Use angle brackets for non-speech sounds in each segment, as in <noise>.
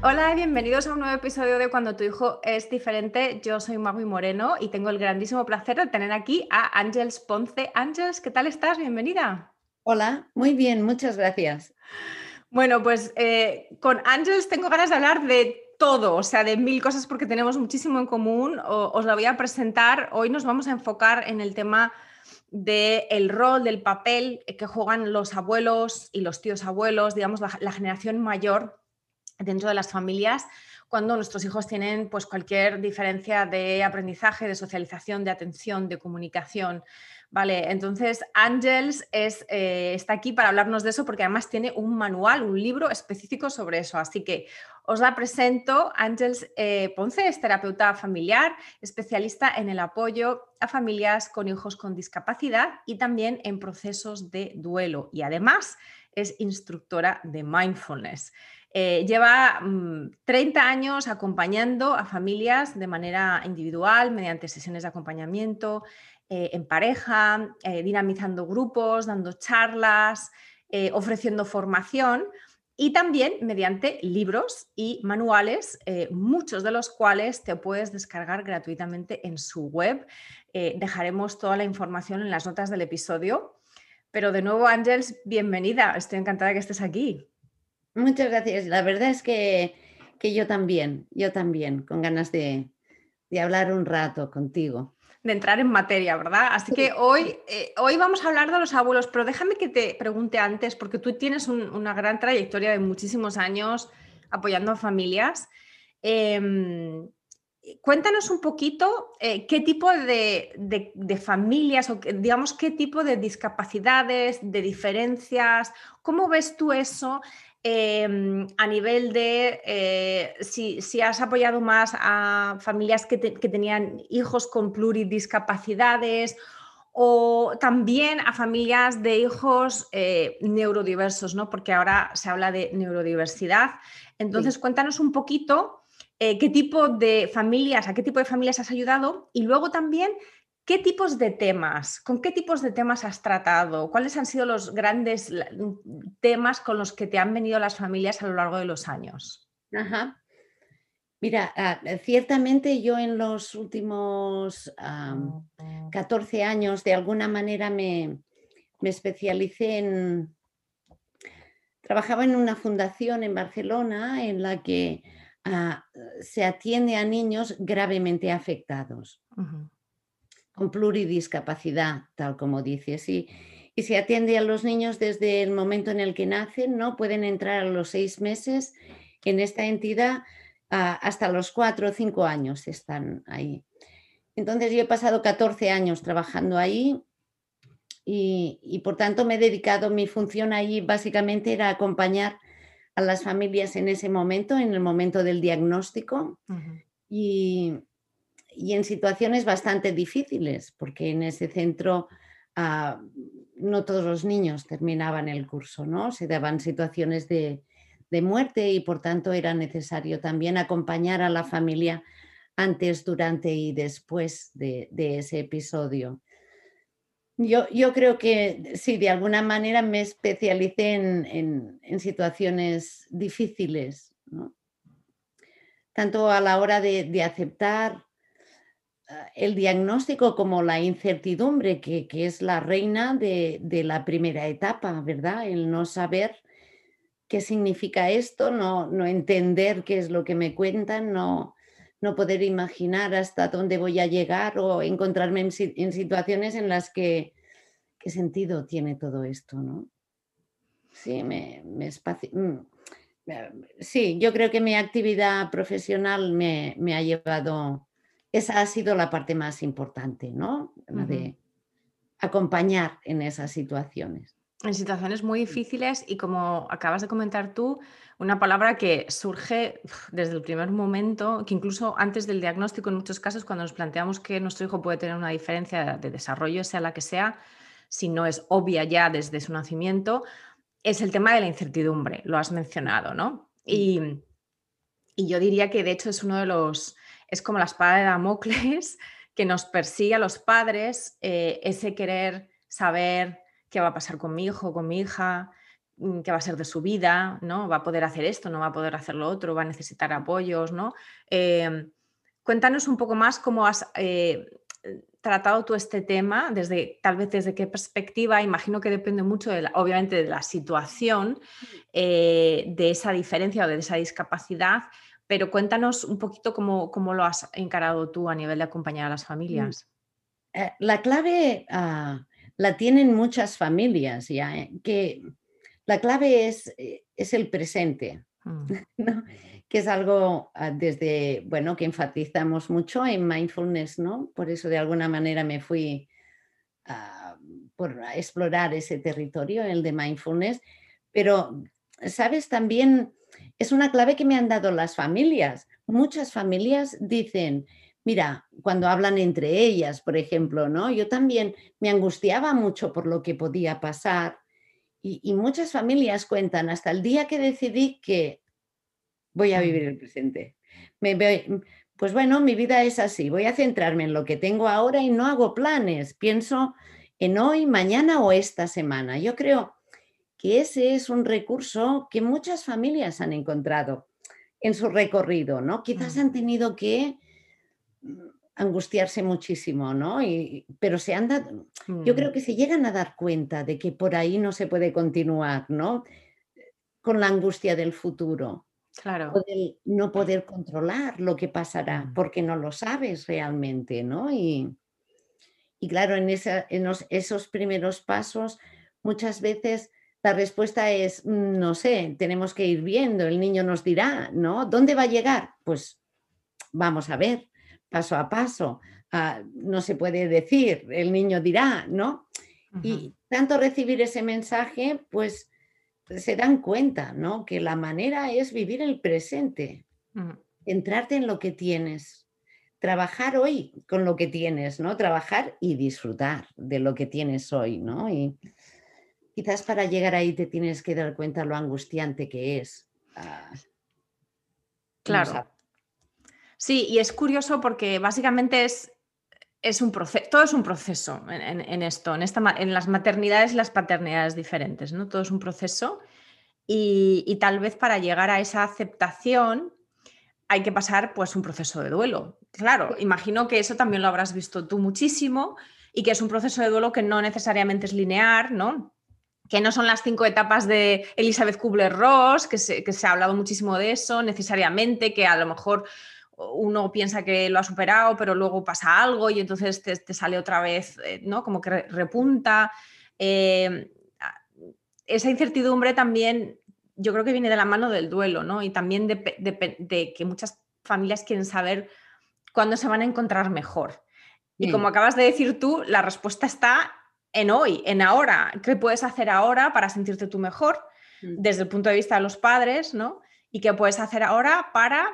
Hola, bienvenidos a un nuevo episodio de Cuando tu hijo es diferente. Yo soy Magui Moreno y tengo el grandísimo placer de tener aquí a Ángels Ponce. Ángels, ¿qué tal estás? Bienvenida. Hola, muy bien, muchas gracias. Bueno, pues eh, con Ángels tengo ganas de hablar de todo, o sea, de mil cosas porque tenemos muchísimo en común. os la voy a presentar. Hoy nos vamos a enfocar en el tema del rol, del papel que juegan los abuelos y los tíos abuelos, digamos, la, generación mayor dentro de las familias cuando nuestros hijos tienen pues, cualquier diferencia de aprendizaje, de socialización, de atención, de comunicación. Vale, entonces Ángels eh, está aquí para hablarnos de eso porque además tiene un manual, un libro específico sobre eso. Así que os la presento. Ángels eh, Ponce es terapeuta familiar, especialista en el apoyo a familias con hijos con discapacidad y también en procesos de duelo. Y además es instructora de mindfulness. Eh, lleva 30 mm, años acompañando a familias de manera individual, mediante sesiones de acompañamiento, eh, en pareja, eh, dinamizando grupos, dando charlas, ofreciendo formación y también mediante libros y manuales, muchos de los cuales te puedes descargar gratuitamente en su web. dejaremos toda la información en las notas del episodio. Pero de nuevo, Ángels, bienvenida. Estoy encantada que estés aquí. Muchas gracias. La verdad es que, yo también, yo también, con ganas de hablar un rato contigo de entrar en materia, ¿verdad? Así que hoy, eh, hoy vamos a hablar de los abuelos, pero déjame que te pregunte antes, porque tú tienes una gran trayectoria de muchísimos años apoyando a familias. Em, cuéntanos un poquito eh, qué tipo de, de, familias o digamos qué tipo de discapacidades, de diferencias, cómo ves tú eso Em, a nivel de eh, si, has apoyado más a familias que, tenían hijos con pluridiscapacidades o también a familias de hijos eh, neurodiversos, ¿no? Porque ahora se habla de neurodiversidad. Entonces, cuéntanos un poquito eh, qué tipo de familias, a qué tipo de familias has ayudado y luego también ¿Qué tipos de temas, con qué tipos de temas has tratado? ¿Cuáles han sido los grandes temas con los que te han venido las familias a lo largo de los años? Ajá. Mira, ah, ciertamente yo en los últimos 14 años de alguna manera me, especialicé en... Trabajaba en una fundación en Barcelona en la que ah, se atiende a niños gravemente afectados con pluridiscapacidad, tal como dices, y, y se atiende a los niños desde el momento en el que nacen, ¿no? Pueden entrar a los seis meses en esta entidad hasta los cuatro o cinco años están ahí. Entonces yo he pasado 14 años trabajando ahí y, y, por tanto me he dedicado, mi función ahí básicamente era acompañar a las familias en ese momento, en el momento del diagnóstico. y, y en situaciones bastante difíciles, porque en ese centro ah, no todos los niños terminaban el curso, ¿no? Se daban situaciones de, muerte y por tanto era necesario también acompañar a la familia antes, durante y después de, ese episodio. Yo, yo, creo que sí, de alguna manera me especialicé en, situaciones difíciles, tanto a la hora de aceptar el diagnóstico como la incertidumbre, que, es la reina de, la primera etapa, ¿verdad? El no saber qué significa esto, no, no entender qué es lo que me cuentan, no, no poder imaginar hasta dónde voy a llegar o encontrarme en, situaciones en las que, ¿qué sentido tiene todo esto, no? Sí, me, me mm, sí, yo creo que mi actividad profesional me, me ha llevado esa ha sido la parte más importante, ¿no? La de acompañar en esas situaciones. en situaciones muy difíciles y como acabas de comentar tú, una palabra que surge desde el primer momento, que incluso antes del diagnóstico en muchos casos, cuando nos planteamos que nuestro hijo puede tener una diferencia de desarrollo, sea la que sea, si no es obvia ya desde su nacimiento, es el tema de la incertidumbre, lo has mencionado, ¿no? Y, yo diría que de hecho es uno de los, es como la espada de Damocles <laughs> que nos persigue a los padres, eh, ese querer saber qué va a pasar con mi hijo, con mi hija, mm, qué va a ser de su vida, ¿no? Va a poder hacer esto, no va a poder hacer lo otro, va a necesitar apoyos, ¿no? Em, cuéntanos un poco más cómo has eh, tratado tú este tema, desde, tal vez desde qué perspectiva, imagino que depende mucho, de obviamente, de la situación, eh, de esa diferencia o de esa discapacidad, pero cuéntanos un poquito cómo, cómo, lo has encarado tú a nivel de acompañar a las mm. familias. Eh, la clave ah, la tienen muchas familias ya, eh, que la clave es, eh, es el presente, mm. <laughs> que es algo ah, desde, bueno, que enfatizamos mucho en mindfulness, ¿no? Por eso de alguna manera me fui por explorar ese territorio, el de mindfulness, pero, ¿sabes? También es una clave que me han dado las familias. Muchas familias dicen, Mira, cuando hablan entre ellas, por ejemplo, ¿no? Yo también me angustiaba mucho por lo que podía pasar y, muchas familias cuentan hasta el día que decidí que voy a vivir el presente. pues bueno, mi vida es así, voy a centrarme en lo que tengo ahora y no hago planes, pienso en hoy, mañana o esta semana. Yo creo que ese es un recurso que muchas familias han encontrado en su recorrido, ¿no? Quizás han tenido que angustiarse muchísimo, ¿no? Y, pero se han dado, yo creo mm. que se llegan a dar cuenta de que por ahí no se puede continuar, ¿no? Con la angustia del futuro. Claro. no poder controlar lo que pasará, mm. porque no lo sabes realmente, ¿no? Y, y claro, en, esa, en esos primeros pasos, muchas veces la respuesta es, mm, no sé, tenemos que ir viendo, el niño nos dirá, ¿no? ¿Dónde va a llegar? Pues vamos a ver paso a paso. Ah, no se puede decir, el niño dirá, ¿no? Y tanto recibir ese mensaje, pues se dan cuenta, ¿no? Que la manera es vivir el presente, entrarte en lo que tienes, trabajar hoy con lo que tienes, ¿no? Trabajar y disfrutar de lo que tienes hoy, ¿no? Y quizás para llegar ahí te tienes que dar cuenta lo angustiante que es. Ah, claro. Sí, y es curioso porque básicamente es, es un proceso, todo es un proceso en, esto, en, esta, en las maternidades y las paternidades diferentes, ¿no? Todo es un proceso y, tal vez para llegar a esa aceptación hay que pasar pues un proceso de duelo. Claro, imagino que eso también lo habrás visto tú muchísimo y que es un proceso de duelo que no necesariamente es lineal, ¿no? Que no son las cinco etapas de Elizabeth Kubler-Ross, que que se ha hablado muchísimo de eso necesariamente, que a lo mejor uno piensa que lo ha superado, pero luego pasa algo y entonces te, sale otra vez, eh, ¿no? Como que repunta. Eh, esa incertidumbre también yo creo que viene de la mano del duelo, ¿no? Y también de, que muchas familias quieren saber cuándo se van a encontrar mejor. Y como acabas de decir tú, la respuesta está en hoy, en ahora. ¿Qué puedes hacer ahora para sentirte tú mejor? Mm. Desde el punto de vista de los padres, ¿no? Y qué puedes hacer ahora para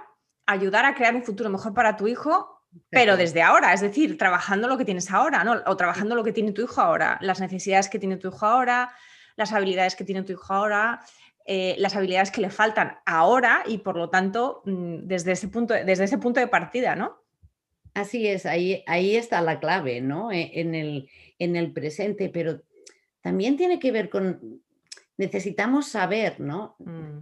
ayudar a crear un futuro mejor para tu hijo, pero desde ahora, es decir, trabajando lo que tienes ahora, ¿no? O trabajando lo que tiene tu hijo ahora, las necesidades que tiene tu hijo ahora, las habilidades que tiene tu hijo ahora, eh, las habilidades que le faltan ahora y por lo tanto mm, desde ese punto, desde ese punto de partida, ¿no? Así es, ahí, ahí está la clave, ¿no? E, en el, en el presente, pero también tiene que ver con, necesitamos saber, ¿no? Mm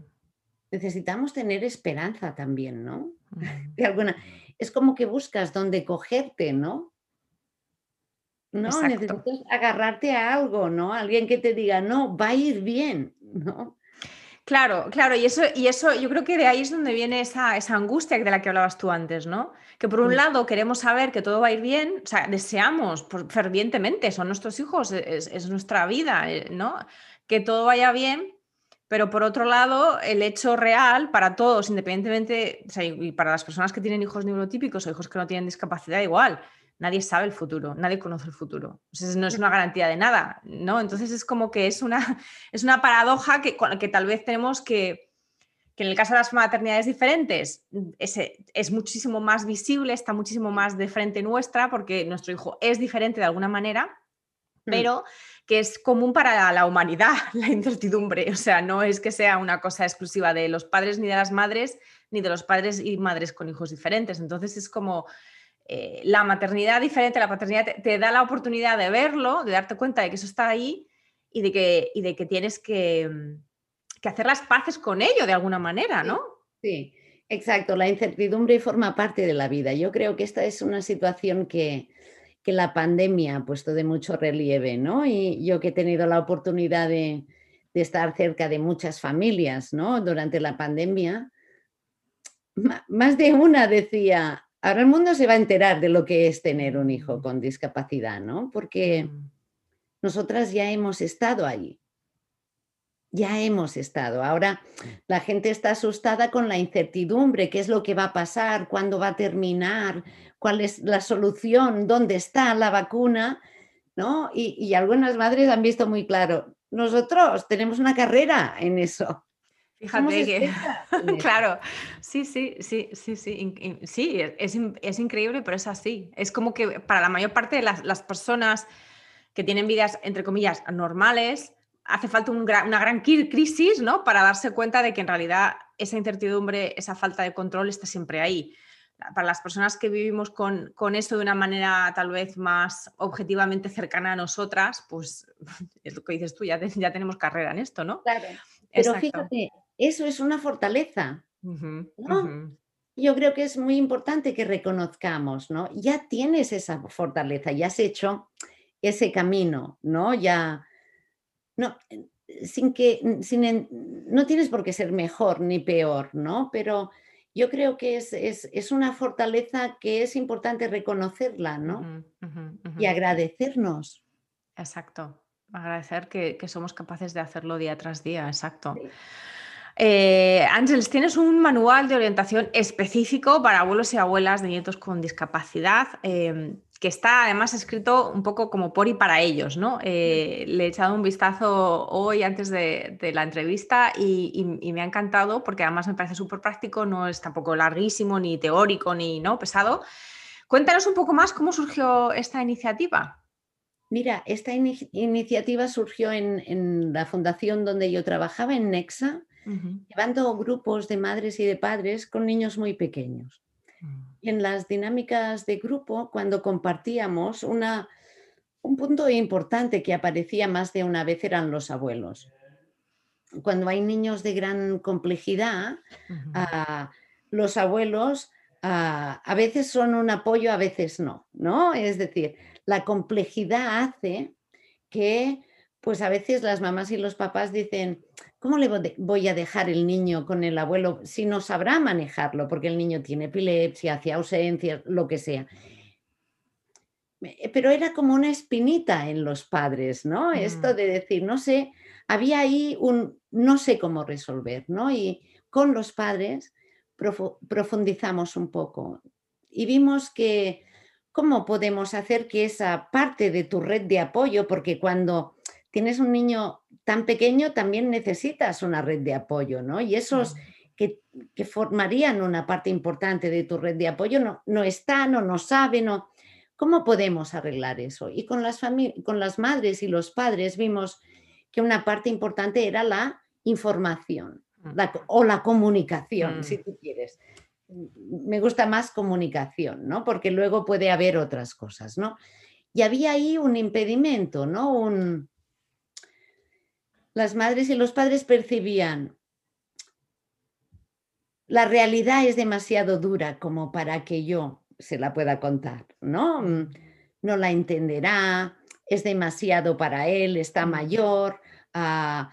necesitamos tener esperanza también, ¿no? <laughs> De alguna, es como que buscas dónde cogerte, ¿no? No, necesitas agarrarte a algo, ¿no? Alguien que te diga, no, va a ir bien, ¿no? Claro, claro, y eso, y eso yo creo que de ahí es donde viene esa, esa angustia de la que hablabas tú antes, ¿no? Que por un mm. lado queremos saber que todo va a ir bien, o sea, deseamos fervientemente, son nuestros hijos, es, es nuestra vida, eh, ¿no? Que todo vaya bien, pero por otro lado, el hecho real para todos, independientemente, y para las personas que tienen hijos neurotípicos o hijos que no tienen discapacidad, igual, nadie sabe el futuro, nadie conoce el futuro. Entonces no es una garantía de nada, ¿no? Entonces es como que es una, <laughs> es una paradoja que, que tal vez tenemos que, que en el caso de las maternidades diferentes es, es muchísimo más visible, está muchísimo más de frente nuestra porque nuestro hijo es diferente de alguna manera, mm. pero que es común para la humanidad, <laughs> la incertidumbre. O sea, no es que sea una cosa exclusiva de los padres ni de las madres, ni de los padres y madres con hijos diferentes. Entonces es como eh, la maternidad diferente, la paternidad te, da la oportunidad de verlo, de darte cuenta de que eso está ahí y de que, y de que tienes que, que hacer las paces con ello de alguna manera, ¿no? Sí, exacto. La incertidumbre forma parte de la vida. Yo creo que esta es una situación que, que la pandemia ha puesto de mucho relieve, ¿no? Y yo que he tenido la oportunidad de, de estar cerca de muchas familias, ¿no? Durante la pandemia, más de una decía, Ahora el mundo se va a enterar de lo que es tener un hijo con discapacidad, ¿no? Porque mm. nosotras ya hemos estado allí. Ya hemos estado. Ahora la gente está asustada con la incertidumbre, qué es lo que va a pasar, cuándo va a terminar, cuál es la solución, dónde está la vacuna, ¿no? Y, y algunas madres han visto muy claro, nosotros tenemos una carrera en eso. Fíjate que, <laughs> claro, sí, sí, sí, sí, sí, sí, es, es, increíble, pero es así. Es como que para la mayor parte de las, personas que tienen vidas, entre comillas, normales, hace falta una gran crisis, ¿no? Para darse cuenta de que en realidad esa incertidumbre, esa falta de control está siempre ahí. Para las personas que vivimos con, con eso de una manera tal vez más objetivamente cercana a nosotras, pues <laughs> es lo que dices tú, ya, ya tenemos carrera en esto, ¿no? Claro. Pero fíjate, eso es una fortaleza. Yo creo que es muy importante que reconozcamos, ¿no? Ya tienes esa fortaleza, ya has hecho ese camino, ¿no? Ya, no, sin que, sin, no tienes por qué ser mejor ni peor, ¿no? Pero yo creo que es, es, una fortaleza que es importante reconocerla, ¿no? Y agradecernos. Exacto, agradecer que, somos capaces de hacerlo día tras día, exacto. Eh, Ángeles, tienes un manual de orientación específico para abuelos y abuelas de nietos con discapacidad, em, que está además escrito un poco como por y para ellos, ¿no? Eh, le he echado un vistazo hoy antes de, la entrevista y, me ha encantado porque además me parece súper práctico, no es tampoco larguísimo, ni teórico, ni ¿no? pesado. Cuéntanos un poco más cómo surgió esta iniciativa. Mira, esta iniciativa surgió en, en, la fundación donde yo trabajaba, en Nexa, llevando grupos de madres y de padres con niños muy pequeños. Mm. Y en las dinámicas de grupo, cuando compartíamos, una, un punto importante que aparecía más de una vez eran los abuelos. Cuando hay niños de gran complejidad, ah, los abuelos ah, a veces son un apoyo, a veces no, ¿no? Es decir, la complejidad hace que pues a veces las mamás y los papás dicen, ¿cómo le voy a dejar el niño con el abuelo si no sabrá manejarlo? Porque el niño tiene epilepsia, hace ausencias, lo que sea. Pero era como una espinita en los padres, ¿no? Esto mm. de decir, no sé, había ahí un no sé cómo resolver, ¿no? Y con los padres profundizamos un poco y vimos que cómo podemos hacer que esa parte de tu red de apoyo, porque cuando tienes un niño tan pequeño, también necesitas una red de apoyo, ¿no? Y esos que, formarían una parte importante de tu red de apoyo no, no están o no saben o... ¿Cómo podemos arreglar eso? Y con las, con las madres y los padres vimos que una parte importante era la información o la comunicación, si mm. tú quieres. Me gusta más comunicación, ¿no? Porque luego puede haber otras cosas, ¿no? Y había ahí un impedimento, ¿no? Un, las madres y los padres percibían, la realidad es demasiado dura como para que yo se la pueda contar, ¿no? Mm, no la entenderá, es demasiado para él, está mayor, ah,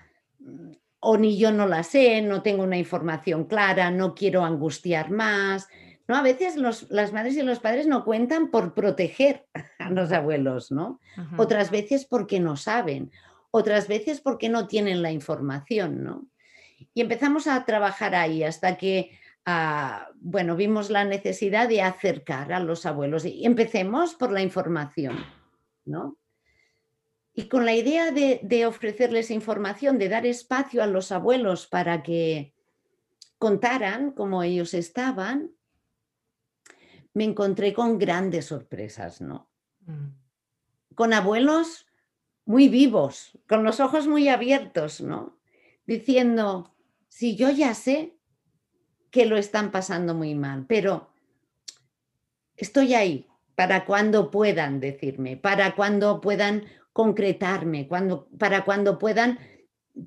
o ni yo no la sé, no tengo una información clara, no quiero angustiar más. ¿no? A veces las madres y los padres no cuentan por proteger a los abuelos, ¿no? Otras veces porque no saben, otras veces porque no tienen la información, ¿no? Y empezamos a trabajar ahí hasta que ah, bueno, vimos la necesidad de acercar a los abuelos y empecemos por la información, ¿no? Y con la idea de, ofrecerles información, de dar espacio a los abuelos para que contaran cómo ellos estaban, me encontré con grandes sorpresas, ¿no? Mm. Con abuelos muy vivos, con los ojos muy abiertos, ¿no? Diciendo, si yo ya sé que lo están pasando muy mal, pero estoy ahí para cuando puedan decirme, para cuando puedan concretarme, cuando, para cuando puedan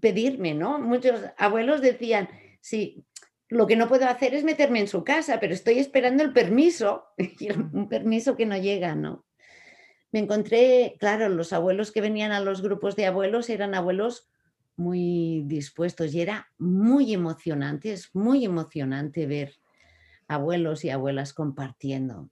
pedirme, ¿no? Muchos abuelos decían, sí, lo que no puedo hacer es meterme en su casa, pero estoy esperando el permiso, <laughs> un permiso que no llega, ¿no? Me encontré, claro, los abuelos que venían a los grupos de abuelos eran abuelos muy dispuestos y era muy emocionante, es muy emocionante ver abuelos y abuelas compartiendo.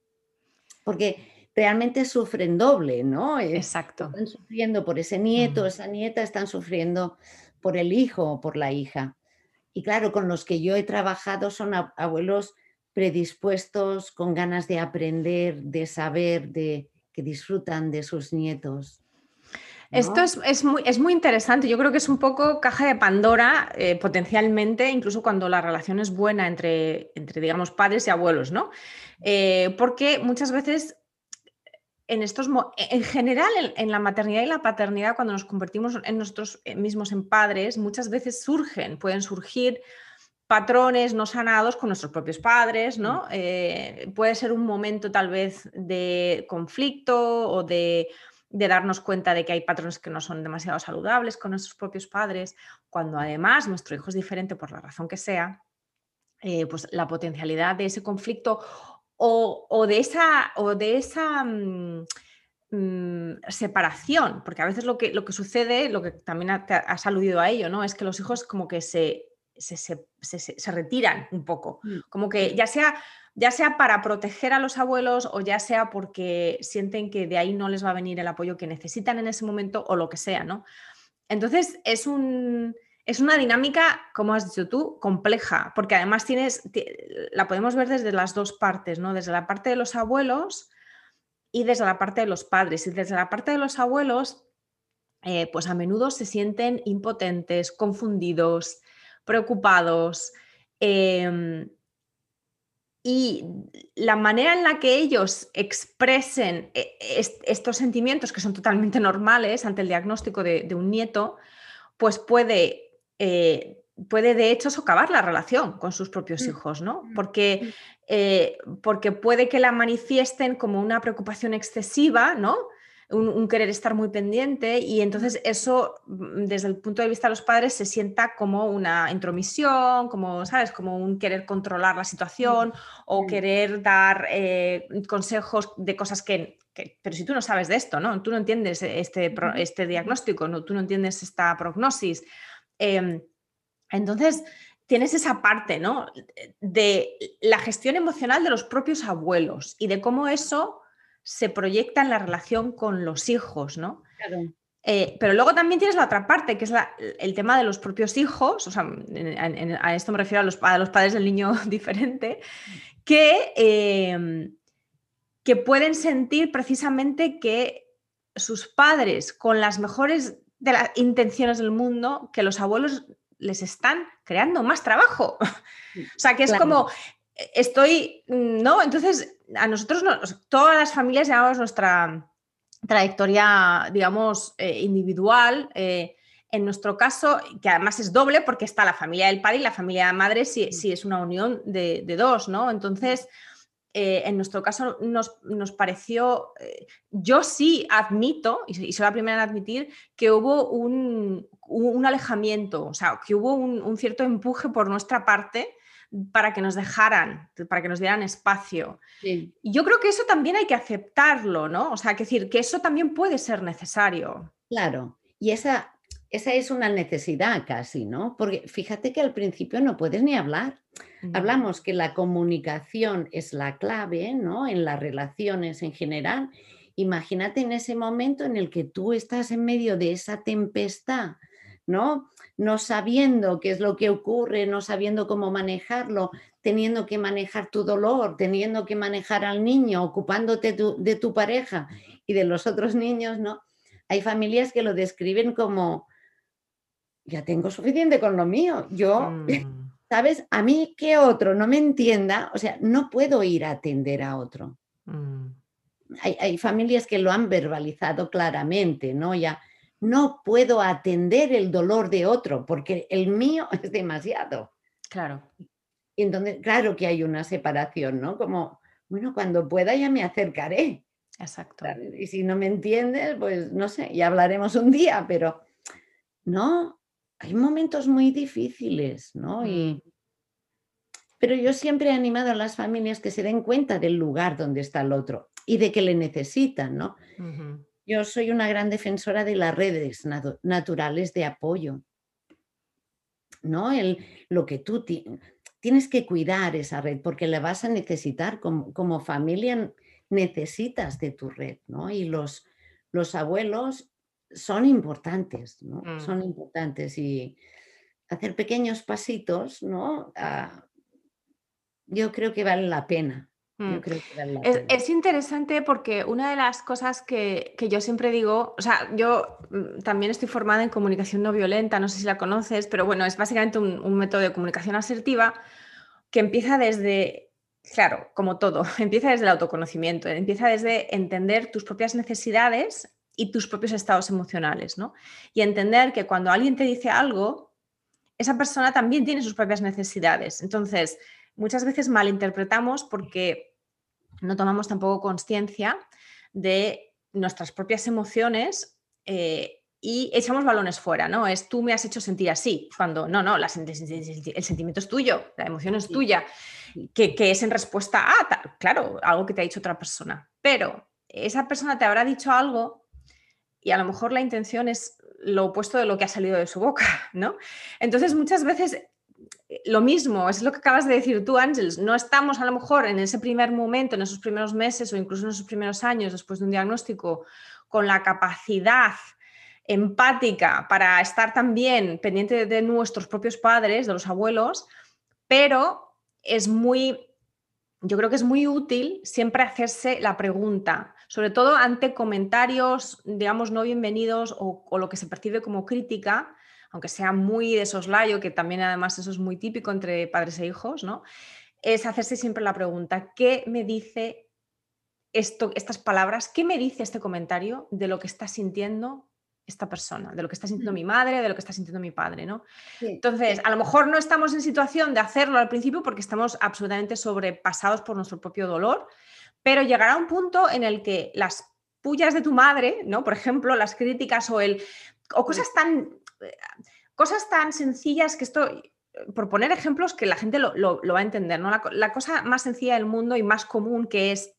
Porque realmente sufren doble, ¿no? Exacto. Están sufriendo por ese nieto, esa nieta, están sufriendo por el hijo o por la hija. Y claro, con los que yo he trabajado son abuelos predispuestos, con ganas de aprender, de saber, de que disfrutan de sus nietos. Esto es, muy, es, muy, interesante. Yo creo que es un poco caja de Pandora, eh, potencialmente, incluso cuando la relación es buena entre, entre digamos, padres y abuelos, ¿no? Eh, porque muchas veces en estos en general en, la maternidad y la paternidad cuando nos convertimos en nosotros eh, mismos en padres muchas veces surgen pueden surgir patrones no sanados con nuestros propios padres no mm. eh, puede ser un momento tal vez de conflicto o de, darnos cuenta de que hay patrones que no son demasiado saludables con nuestros propios padres cuando además nuestro hijo es diferente por la razón que sea eh, pues la potencialidad de ese conflicto o, de esa, o de esa mm, mm, separación, porque a veces lo que, lo que sucede, lo que también has aludido a ello, ¿no? Es que los hijos como que se, se, retiran un poco, mm, como que ya sea, ya sea para proteger a los abuelos o ya sea porque sienten que de ahí no les va a venir el apoyo que necesitan en ese momento o lo que sea, ¿no? Entonces es un es una dinámica, como has dicho tú, compleja, porque además tienes, la podemos ver desde las dos partes, ¿no? Desde la parte de los abuelos y desde la parte de los padres. Y desde la parte de los abuelos, eh, pues a menudo se sienten impotentes, confundidos, preocupados. Em, y la manera en la que ellos expresen eh, estos sentimientos que son totalmente normales ante el diagnóstico de, de un nieto, pues puede eh, puede de hecho socavar la relación con sus propios mm, hijos, ¿no? Mm, porque. Eh, porque puede que la manifiesten como una preocupación excesiva, ¿no? Un, querer estar muy pendiente y entonces eso desde el punto de vista de los padres se sienta como una intromisión, como, ¿sabes? Como un querer controlar la situación o querer dar eh, consejos de cosas que, pero si tú no sabes de esto, ¿no? Tú no entiendes este, este diagnóstico, ¿no? tú no entiendes esta prognosis Em, entonces, tienes esa parte, ¿no? De la gestión emocional de los propios abuelos y de cómo eso se proyecta en la relación con los hijos, ¿no? Eh, pero luego también tienes la otra parte, que es el tema de los propios hijos, o sea, a esto me refiero a los, los, padres del niño <laughs> diferente, que, em, que pueden sentir precisamente que sus padres, con las mejores de las intenciones del mundo que los abuelos les están creando más trabajo. <laughs> o sea, que es como, eh, estoy, mm, ¿no? Entonces, a nosotros, todas las familias llevamos nuestra trayectoria, digamos, eh, individual. Eh, en nuestro caso, que además es doble porque está la familia del padre y la familia de madre, si, si es una unión de, de dos, ¿no? Entonces, eh, en nuestro caso nos, pareció, eh, yo sí admito, y, soy la primera en admitir, que hubo un, alejamiento, o sea, que hubo un, cierto empuje por nuestra parte para que nos dejaran, para que nos dieran espacio. Yo creo que eso también hay que aceptarlo, ¿no? O sea, que decir, que eso también puede ser necesario. Claro, y esa, esa es una necesidad casi, ¿no? Porque fíjate que al principio no puedes ni hablar. Hablamos que la comunicación es la clave, ¿no? En las relaciones en general. Imagínate en ese momento en el que tú estás en medio de esa tempestad ¿no? No sabiendo qué es lo que ocurre, no sabiendo cómo manejarlo, teniendo que manejar tu dolor, teniendo que manejar al niño, ocupándote de tu pareja y de los otros niños, ¿no? Hay familias que lo describen como, ya tengo suficiente con lo mío, yo, mm. <laughs> ¿sabes? A mí que otro no me entienda, o sea, no puedo ir a atender a otro. Mm. Hay, hay, familias que lo han verbalizado claramente, ¿no? Ya no puedo atender el dolor de otro porque el mío <laughs> es demasiado. Claro. Y entonces, claro que hay una separación, ¿no? Como, bueno, cuando pueda ya me acercaré. Exacto. Y si no me entiendes, pues no sé, ya hablaremos un día, pero no, hay momentos muy difíciles, ¿no? Y, mm. pero yo siempre he animado a las familias que se den cuenta del lugar donde está el otro y de que le necesitan, ¿no? Yo soy una gran defensora de las redes naturales de apoyo, ¿no? El, lo que tú tienes que cuidar esa red porque la vas a necesitar como, como familia necesitas de tu red, ¿no? Y los, los abuelos son importantes, ¿no? Mm. Son importantes y hacer pequeños pasitos, ¿no? Ah, yo creo que vale la pena. Mm. es, interesante porque una de las cosas que, yo siempre digo, o sea, yo mm, también estoy formada en comunicación no violenta, no sé si la conoces, pero bueno, es básicamente un método de comunicación asertiva que empieza desde claro, como todo, <laughs> empieza desde el autoconocimiento, empieza desde entender tus propias necesidades y tus propios estados emocionales, ¿no? Y entender que cuando alguien te dice algo, esa persona también tiene sus propias necesidades. Entonces, muchas veces malinterpretamos porque no tomamos tampoco conciencia de nuestras propias emociones eh, y echamos balones fuera, ¿no? Es tú me has hecho sentir así, cuando no, no, el sentimiento es tuyo, la emoción es tuya, que, es en respuesta a, claro, algo que te ha dicho otra persona. Pero esa persona te habrá dicho algo y a lo mejor la intención es lo opuesto de lo que ha salido de su boca, <laughs> ¿no? Entonces muchas veces lo mismo, es lo que acabas de decir tú, Ángels, no estamos a lo mejor en ese primer momento, en esos primeros meses o incluso en esos primeros años después de un diagnóstico con la capacidad empática para estar también pendiente de nuestros propios padres, de los abuelos, pero es muy, yo creo que es muy útil siempre hacerse la pregunta, sobre todo ante comentarios, digamos, no bienvenidos o, lo que se percibe como crítica, aunque sea muy de soslayo, que también además eso es muy típico entre padres e hijos, ¿no? Es hacerse siempre la pregunta, ¿qué me dice esto, estas palabras, qué me dice este comentario de lo que está sintiendo esta persona, de lo que está sintiendo mi madre, de lo que está sintiendo mi padre, ¿no? Entonces, a lo mejor no estamos en situación de hacerlo al principio porque estamos absolutamente sobrepasados por nuestro propio dolor, pero llegará un punto en el que las pullas de tu madre, ¿no? Por ejemplo, las críticas o el o cosas tan cosas tan sencillas que esto por poner ejemplos que la gente lo, va a entender, ¿no? La, la cosa más sencilla del mundo y más común que es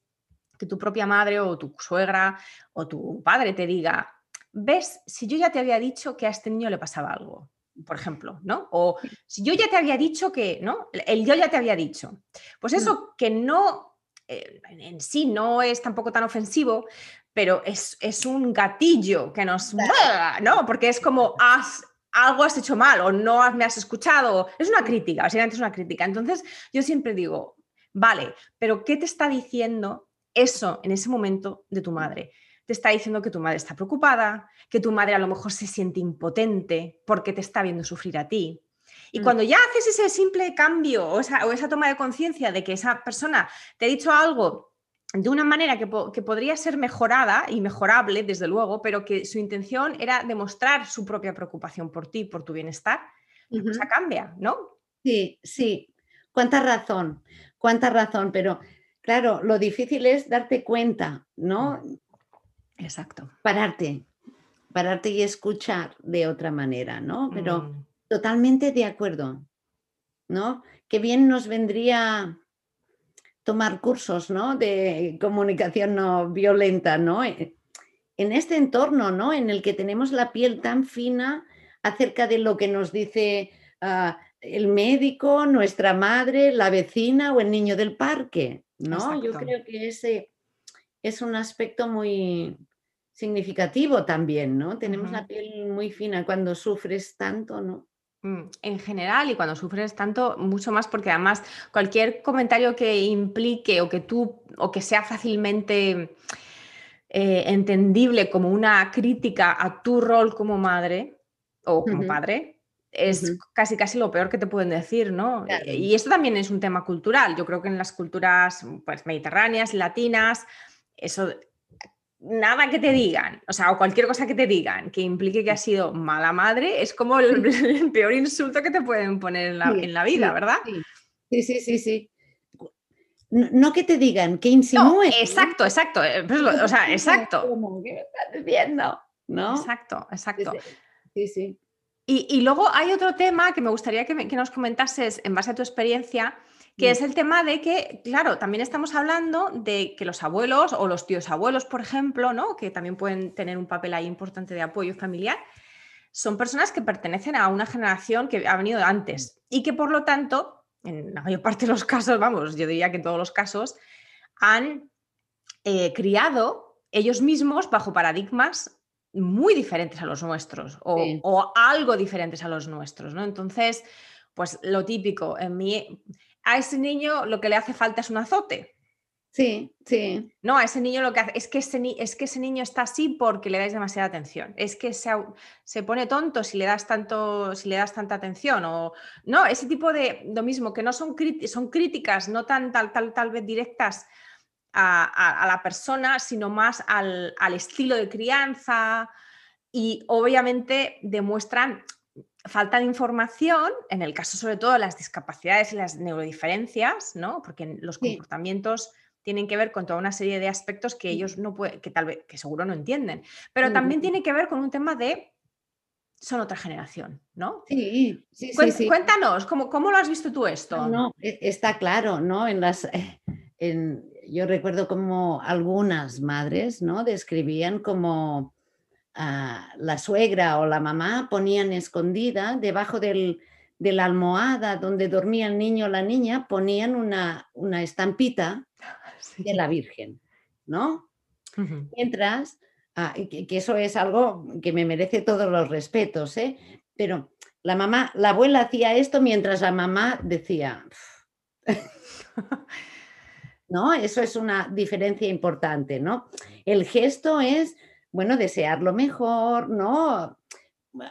que tu propia madre o tu suegra o tu padre te diga, ves, si yo ya te había dicho que a este niño le pasaba algo, por ejemplo, ¿no? O si yo ya te había dicho que, ¿no? El yo ya te había dicho. Pues eso que no, eh, en sí no es tampoco tan ofensivo, pero es, un gatillo que nos... ¿no? Porque es como, has, algo has hecho mal o no me has escuchado. Es una crítica, básicamente es una crítica. Entonces yo siempre digo, vale, pero ¿qué te está diciendo eso en ese momento de tu madre? te está diciendo que tu madre está preocupada, que tu madre a lo mejor se siente impotente porque te está viendo sufrir a ti. Y mm. cuando ya haces ese simple cambio o esa, toma de conciencia de que esa persona te ha dicho algo de una manera que, podría ser mejorada y mejorable, desde luego, pero que su intención era demostrar su propia preocupación por ti, por tu bienestar, la cosa cambia, ¿no? Sí, sí. Cuánta razón, cuánta razón, pero claro, lo difícil es darte cuenta, ¿no? Mm. Exacto. Pararte, pararte y escuchar de otra manera, ¿no? Pero mm. totalmente de acuerdo, ¿no? Que bien nos vendría tomar cursos, ¿no? De comunicación no violenta, ¿no? E, en este entorno, ¿no? En el que tenemos la piel tan fina acerca de lo que nos dice ah, el médico, nuestra madre, la vecina o el niño del parque, ¿no? Yo creo que ese es un aspecto muy, significativo también, ¿no? Tenemos la piel muy fina cuando sufres tanto, ¿no? Mm, en general y cuando sufres tanto, mucho más porque además cualquier comentario que implique o que tú o que sea fácilmente eh, entendible como una crítica a tu rol como madre o como padre es casi casi lo peor que te pueden decir, ¿no? Y esto también es un tema cultural. Yo creo que en las culturas pues, mediterráneas, latinas, eso nada que te digan, o sea, o cualquier cosa que te digan que implique que has sido mala madre, es como <laughs> el, peor insulto que te pueden poner en la, vida, ¿verdad? Sí, sí, sí, sí. No, que te digan, que insinúen. exacto, exacto. Eh, pues o sea, exacto. ¿Qué me estás diciendo? ¿No? Exacto, exacto. Sí, sí. Y, luego hay otro tema que me gustaría que, que nos comentases en base a tu experiencia, que es el tema de que, claro, también estamos hablando de que los abuelos o los tíos abuelos, por ejemplo, ¿no? que también pueden tener un papel ahí importante de apoyo familiar, son personas que pertenecen a una generación que ha venido antes y que por lo tanto, en la mayor parte de los casos, vamos, yo diría que en todos los casos, han eh, criado ellos mismos bajo paradigmas muy diferentes a los nuestros o, o, algo diferentes a los nuestros, ¿no? Entonces, pues lo típico, en mi, a ese niño lo que le hace falta es un azote. Sí, sí. No, a ese niño lo que hace es que ese, es que ese niño está así porque le dais demasiada atención. Es que se, se, pone tonto si le das tanto, si le das tanta atención. O no, ese tipo de lo mismo, que no son, son críticas, no tan tal, tal, tal vez directas a, la persona, sino más al, al estilo de crianza. Y obviamente demuestran falta de información, en el caso sobre todo de las discapacidades y las neurodiferencias, ¿no? Porque los comportamientos tienen que ver con toda una serie de aspectos que ellos no pueden, que tal vez, que seguro no entienden. Pero también tiene que ver con un tema de son otra generación, ¿no? Sí, sí, sí, Cuéntanos, ¿cómo, ¿cómo, lo has visto tú esto? No, e, está claro, ¿no? En las, en, yo recuerdo como algunas madres, ¿no? Describían como la suegra o la mamá ponían escondida debajo del, de la almohada donde dormía el niño o la niña, ponían una, una estampita <laughs> de la Virgen, ¿no? Mientras, ah, que, eso es algo que me merece todos los respetos, ¿eh? Pero la mamá, la abuela hacía esto mientras la mamá decía... <laughs> ¿No? Eso es una diferencia importante, ¿no? El gesto es bueno, desear lo mejor, ¿no?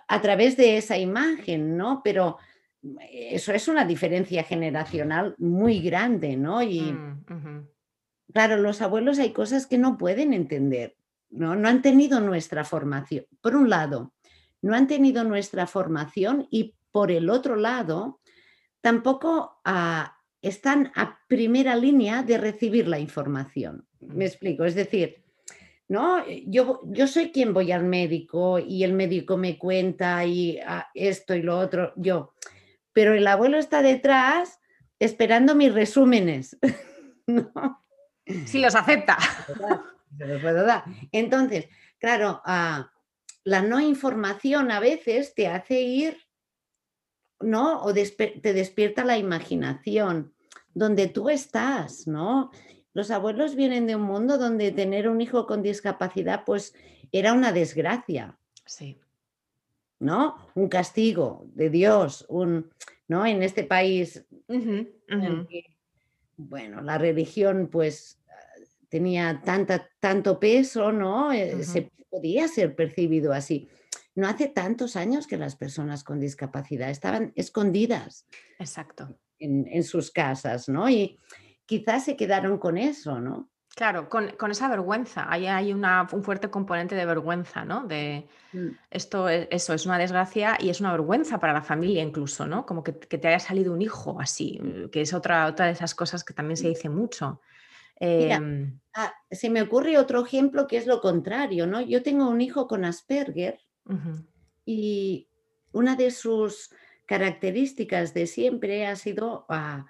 A través de esa imagen, ¿no? Pero eso es una diferencia generacional muy grande, ¿no? Y mm, claro, los abuelos hay cosas que no pueden entender, ¿no? No han tenido nuestra formación. Por un lado, no han tenido nuestra formación y por el otro lado, tampoco ah, están a primera línea de recibir la información. Me explico, es decir, ¿no? Eh, yo, yo soy quien voy al médico y el médico me cuenta y ah, esto y lo otro, yo. Pero el abuelo está detrás esperando mis resúmenes. <laughs> Si los acepta. Se los puedo dar. Entonces, claro, ah, la no información a veces te hace ir, ¿no? O te despierta la imaginación, donde tú estás, ¿no? Los abuelos vienen de un mundo donde tener un hijo con discapacidad pues era una desgracia. Sí. ¿No? Un castigo de Dios, un, ¿no? En este país, bueno, la religión pues tenía tanta, tanto peso, ¿no? Eh, se podía ser percibido así. No hace tantos años que las personas con discapacidad estaban escondidas. Exacto. En, en sus casas, ¿no? Y, quizás se quedaron con eso, ¿no? Claro, con, esa vergüenza. Ahí hay una, un fuerte componente de vergüenza, ¿no? De mm. esto, es, eso es una desgracia y es una vergüenza para la familia incluso, ¿no? Como que, te haya salido un hijo así, que es otra, otra de esas cosas que también se dice mucho. Em, ah, se me ocurre otro ejemplo que es lo contrario, ¿no? Yo tengo un hijo con Asperger y una de sus características de siempre ha sido... Ah,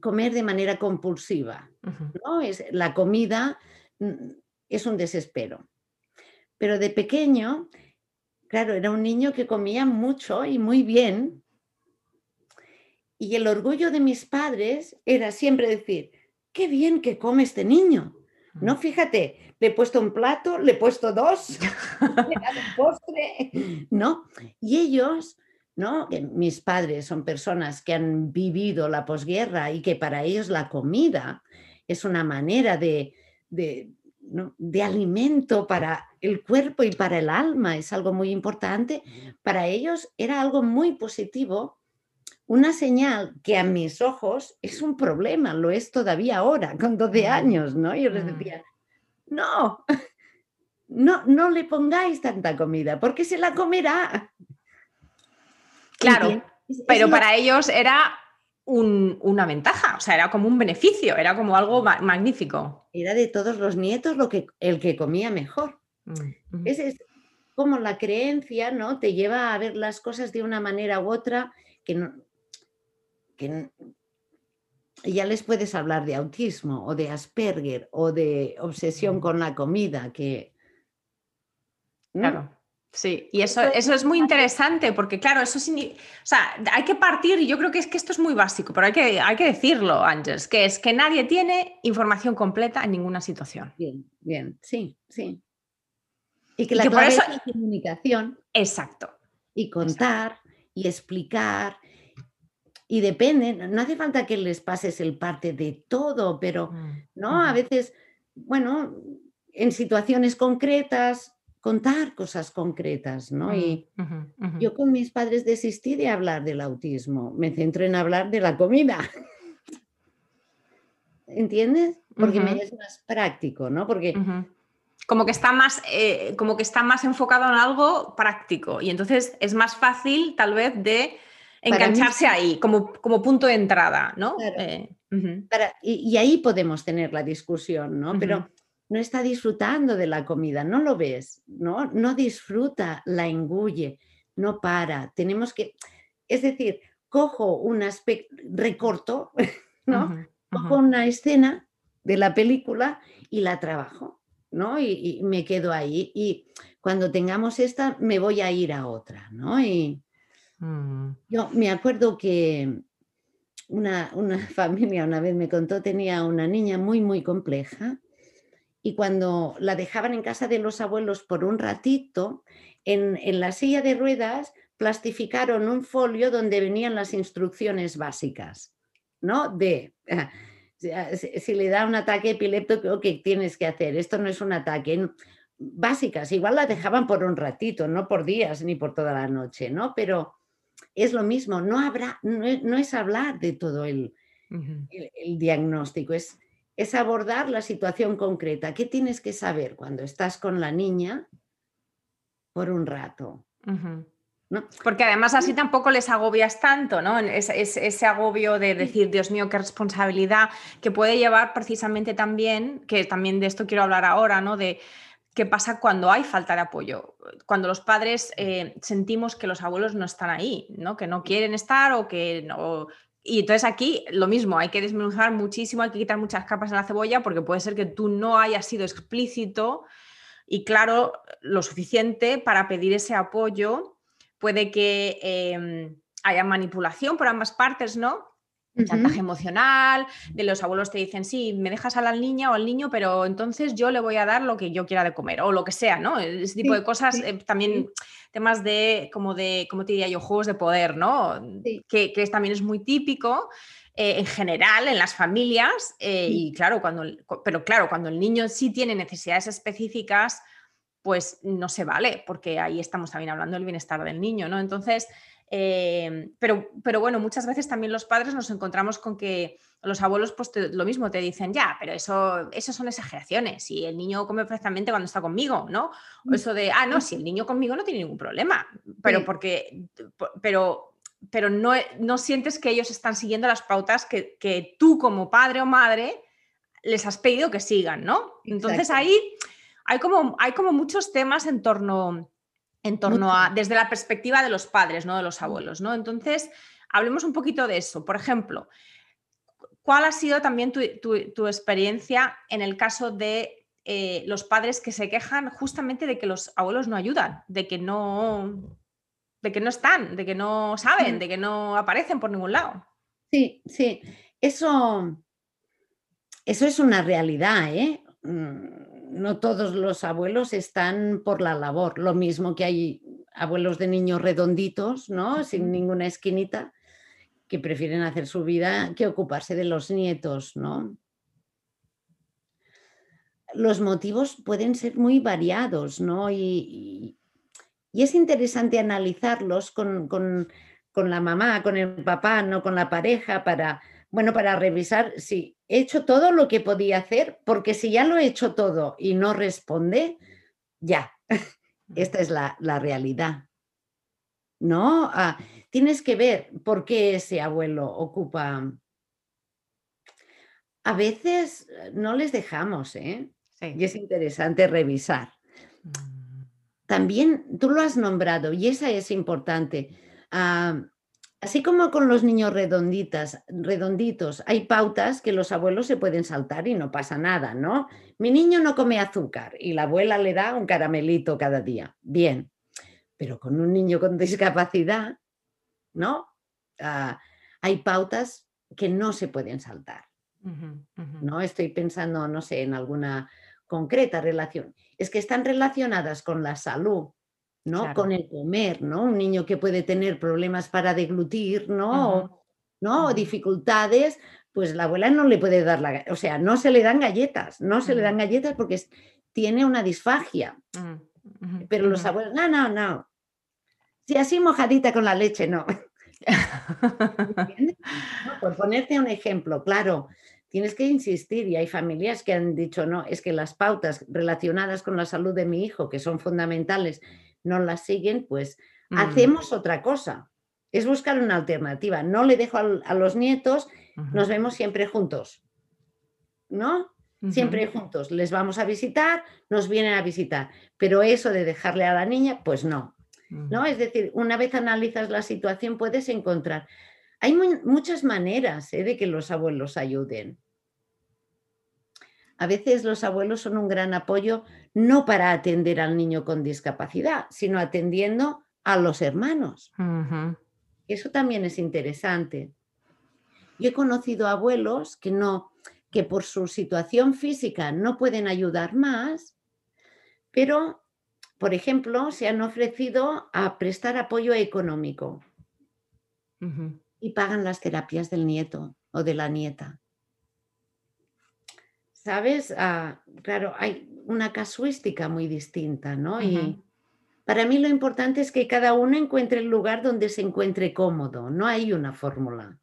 comer de manera compulsiva. ¿no? es, la comida mm, es un desespero. Pero de pequeño, claro, era un niño que comía mucho y muy bien. Y el orgullo de mis padres era siempre decir, qué bien que come este niño. No, fíjate, le he puesto un plato, le he puesto dos, <laughs> le he dado un postre, ¿no? Y ellos, ¿no? Mis padres son personas que han vivido la posguerra y que para ellos la comida es una manera de, de, de alimento para el cuerpo y para el alma, es algo muy importante. Para ellos era algo muy positivo una señal que a mis ojos es un problema, lo es todavía ahora, con 12 mm. años, ¿no? Yo les decía, no, <laughs> no, no le pongáis tanta comida, porque se la comerá. Claro, pero para ellos era una ventaja, o sea, era como un beneficio, era como algo magnífico. Era de todos los nietos lo que, el que comía mejor. Mm, es como la creencia, ¿no? Te lleva a ver las cosas de una manera u otra que no, que ya les puedes hablar de autismo o de Asperger o de obsesión con la comida, que... Claro. Sí, y eso, eso es muy interesante porque, claro, eso o sea, hay que partir, y yo creo que es que esto es muy básico, pero hay que, hay que decirlo, Ángeles, que es que nadie tiene información completa en ninguna situación. Bien, bien, sí, sí. Y que la clave es la comunicación. Exacto. Y contar y explicar y depende, no hace falta que les pases el parte de todo, pero mm, ¿no? A veces, bueno, en situaciones concretas, contar cosas concretas, ¿no? Y yo con mis padres desistí de hablar del autismo, me centro en hablar de la comida. <laughs> ¿Entiendes? Porque me es más práctico, ¿no? Porque como que está más eh, como que está más enfocado en algo práctico y entonces es más fácil tal vez de engancharse ahí como, como punto de entrada, ¿no? Eh, y, ahí podemos tener la discusión, ¿no? Pero no está disfrutando de la comida, no lo ves, ¿no? No disfruta, la engulle, no para. Tenemos que, es decir, cojo un aspecto, recorto, <laughs> ¿no? Cojo una escena de la película y la trabajo, ¿no? Y, y, me quedo ahí. Y cuando tengamos esta, me voy a ir a otra, ¿no? Y, Mm. Yo me acuerdo que una, <laughs> familia una vez me contó, tenía una niña muy, muy compleja y cuando la dejaban en casa de los abuelos por un ratito, en, la silla de ruedas plastificaron un folio donde venían las instrucciones básicas, ¿no? De si, le da un ataque epiléptico, ¿qué tienes que hacer? Esto no es un ataque. Básicas, igual la dejaban por un ratito, no por días ni por toda la noche, ¿no? Pero es lo mismo, no, habrá, no, es, hablar de todo el, el, diagnóstico, es, es abordar la situación concreta. ¿Qué tienes que saber cuando estás con la niña por un rato? ¿No? Porque además así tampoco les agobias tanto, ¿no? Es, ese agobio de decir, Dios mío, qué responsabilidad, que puede llevar precisamente también, que también de esto quiero hablar ahora, ¿no? De qué pasa cuando hay falta de apoyo, cuando los padres eh, sentimos que los abuelos no están ahí, ¿no? que no quieren estar o que no... Y entonces aquí lo mismo, hay que desmenuzar muchísimo, hay que quitar muchas capas de la cebolla porque puede ser que tú no hayas sido explícito y claro lo suficiente para pedir ese apoyo. Puede que em, haya manipulación por ambas partes, ¿no? Chantaje emocional, de los abuelos te dicen, sí, me dejas a la niña o al niño, pero entonces yo le voy a dar lo que yo quiera de comer, o lo que sea, ¿no? Ese tipo de cosas, eh, también temas de, como de, ¿cómo te diría yo? Juegos de poder, ¿no? Que, que también es muy típico. Eh, en general en las familias eh, y claro cuando pero claro cuando el niño sí tiene necesidades específicas pues no se vale porque ahí estamos también hablando del bienestar del niño no entonces Em, pero, pero bueno, muchas veces también los padres nos encontramos con que los abuelos pues lo mismo te dicen, ya, pero eso, eso son exageraciones y el niño come perfectamente cuando está conmigo, ¿no? O mm. eso de, ah, no, si el niño conmigo no tiene ningún problema, pero porque, pero, pero no, no sientes que ellos están siguiendo las pautas que, que tú como padre o madre les has pedido que sigan, ¿no? Entonces ahí hay como, hay como muchos temas en torno en torno a, desde la perspectiva de los padres, no de los abuelos, ¿no? Entonces, hablemos un poquito de eso. Por ejemplo, ¿cuál ha sido también tu, experiencia en el caso de eh, los padres que se quejan justamente de que los abuelos no ayudan, de que no, de que no están, de que no saben, de que no aparecen por ningún lado? Sí, sí, eso, eso es una realidad, ¿eh? mm, no todos los abuelos están por la labor, lo mismo que hay abuelos de niños redonditos, ¿no? Sin ninguna esquinita, que prefieren hacer su vida que ocuparse de los nietos, ¿no? Los motivos pueden ser muy variados, ¿no? Y, es interesante analizarlos con, con, la mamá, con el papá, no con la pareja, para, bueno, para revisar si he hecho todo lo que podía hacer, porque si ya lo he hecho todo y no responde, ya, <laughs> esta es la, realidad. ¿No? Ah, tienes que ver por qué ese abuelo ocupa. A veces eh, no les dejamos, ¿eh? Y es interesante revisar. Mm. También tú lo has nombrado y esa es importante. Ah, Así como con los niños redonditas, redonditos, hay pautas que los abuelos se pueden saltar y no pasa nada, ¿no? Mi niño no come azúcar y la abuela le da un caramelito cada día. Bien, pero con un niño con <laughs> discapacidad, ¿no? Ah, hay pautas que no se pueden saltar. No estoy pensando, no sé, en alguna concreta relación. Es que están relacionadas con la salud, ¿no? Con el comer, ¿no? Un niño que puede tener problemas para deglutir, ¿no? ¿no? dificultades, pues la abuela no le puede dar la, o sea, no se le dan galletas, no se le dan galletas porque tiene una disfagia. Mm, Pero los abuelos, no, no, no. Si así mojadita con la leche, <laughs> no. Por ponerte un ejemplo, claro, tienes que insistir y hay familias que han dicho, no, es que las pautas relacionadas con la salud de mi hijo, que son fundamentales, no las siguen, pues mm. hacemos otra cosa. Es buscar una alternativa. No le dejo a, los nietos, nos vemos siempre juntos. ¿No? Siempre juntos. Les vamos a visitar, nos vienen a visitar. Pero eso de dejarle a la niña, pues no. ¿No? Es decir, una vez analizas la situación, puedes encontrar. Hay muchas maneras ¿eh? de que los abuelos ayuden. A veces los abuelos son un gran apoyo no para atender al niño con discapacidad, sino atendiendo a los hermanos. Eso también es interesante. Yo he conocido abuelos que no, que por su situación física no pueden ayudar más, pero, por ejemplo, se han ofrecido a prestar apoyo económico y pagan las terapias del nieto o de la nieta. ¿sabes? Ah, claro, hay una casuística muy distinta, ¿no? Y para mí lo importante es que cada uno encuentre el lugar donde se encuentre cómodo, no hay una fórmula.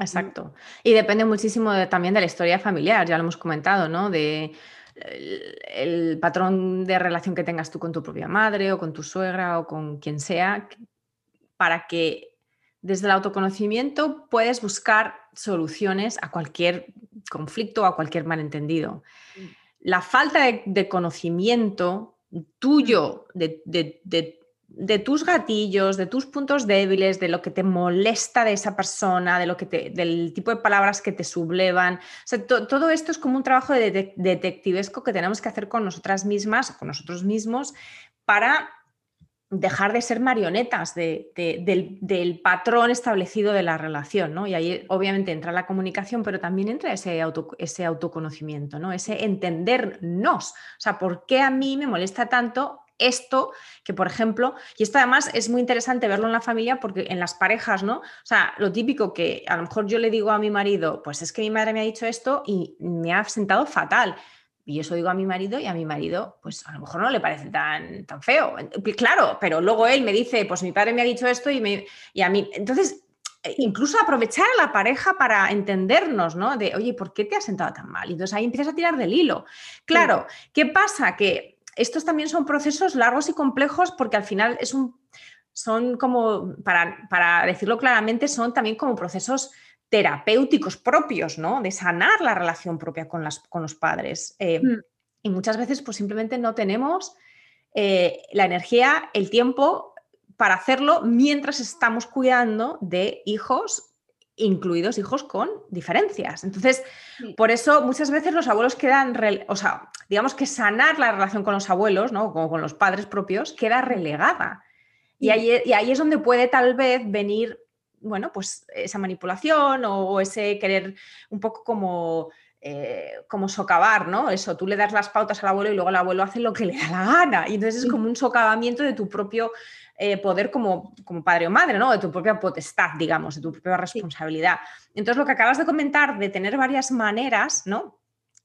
Exacto. Y depende muchísimo también de la historia familiar, ya lo hemos comentado, ¿no? De el, patrón de relación que tengas tú con tu propia madre o con tu suegra o con quien sea, para que desde el autoconocimiento puedes buscar soluciones a cualquier conflicto o a cualquier malentendido. Mm. La falta de, conocimiento tuyo, mm. de, tus gatillos, de tus puntos débiles, de lo que te molesta de esa persona, de lo que del tipo de palabras que te sublevan. todo esto es como un trabajo de detectivesco que tenemos que hacer con nosotras mismas, con nosotros mismos, para dejar de ser marionetas del, patrón establecido de la relación, ¿no? Y ahí obviamente entra la comunicación, pero también entra ese, ese autoconocimiento, ¿no? Ese entendernos. O sea, ¿por qué a mí me molesta tanto esto que, por ejemplo, y esto además es muy interesante verlo en la familia porque en las parejas, ¿no? O sea, lo típico que a lo mejor yo le digo a mi marido, pues es que mi madre me ha dicho esto y me ha sentado fatal. Y eso digo a mi marido y a mi marido, pues a lo mejor no le parece tan, tan feo. Claro, pero luego él me dice, pues mi padre me ha dicho esto y, me, y a mí. Entonces, eh, incluso aprovechar a la pareja para entendernos, ¿no? De, oye, ¿por qué te has sentado tan mal? Y entonces ahí empiezas a tirar del hilo. Claro, ¿qué pasa? Que estos también son procesos largos y complejos porque al final es un, son como, para, para decirlo claramente, son también como procesos terapéuticos propios, ¿no? De sanar la relación propia con, las, con los padres. Eh, mm. Y muchas veces, pues simplemente no tenemos eh, la energía, el tiempo para hacerlo mientras estamos cuidando de hijos, incluidos hijos con diferencias. Entonces, por eso muchas veces los abuelos quedan, o sea, digamos que sanar la relación con los abuelos, ¿no? Como con los padres propios, queda relegada. Y ahí, y ahí es donde puede tal vez venir bueno, pues esa manipulación o, ese querer un poco como eh, como socavar, ¿no? Eso, tú le das las pautas al abuelo y luego el abuelo hace lo que le da la gana. Y entonces es como un socavamiento de tu propio eh, poder como, como, padre o madre, ¿no? De tu propia potestad, digamos, de tu propia responsabilidad. Entonces, lo que acabas de comentar de tener varias maneras, ¿no?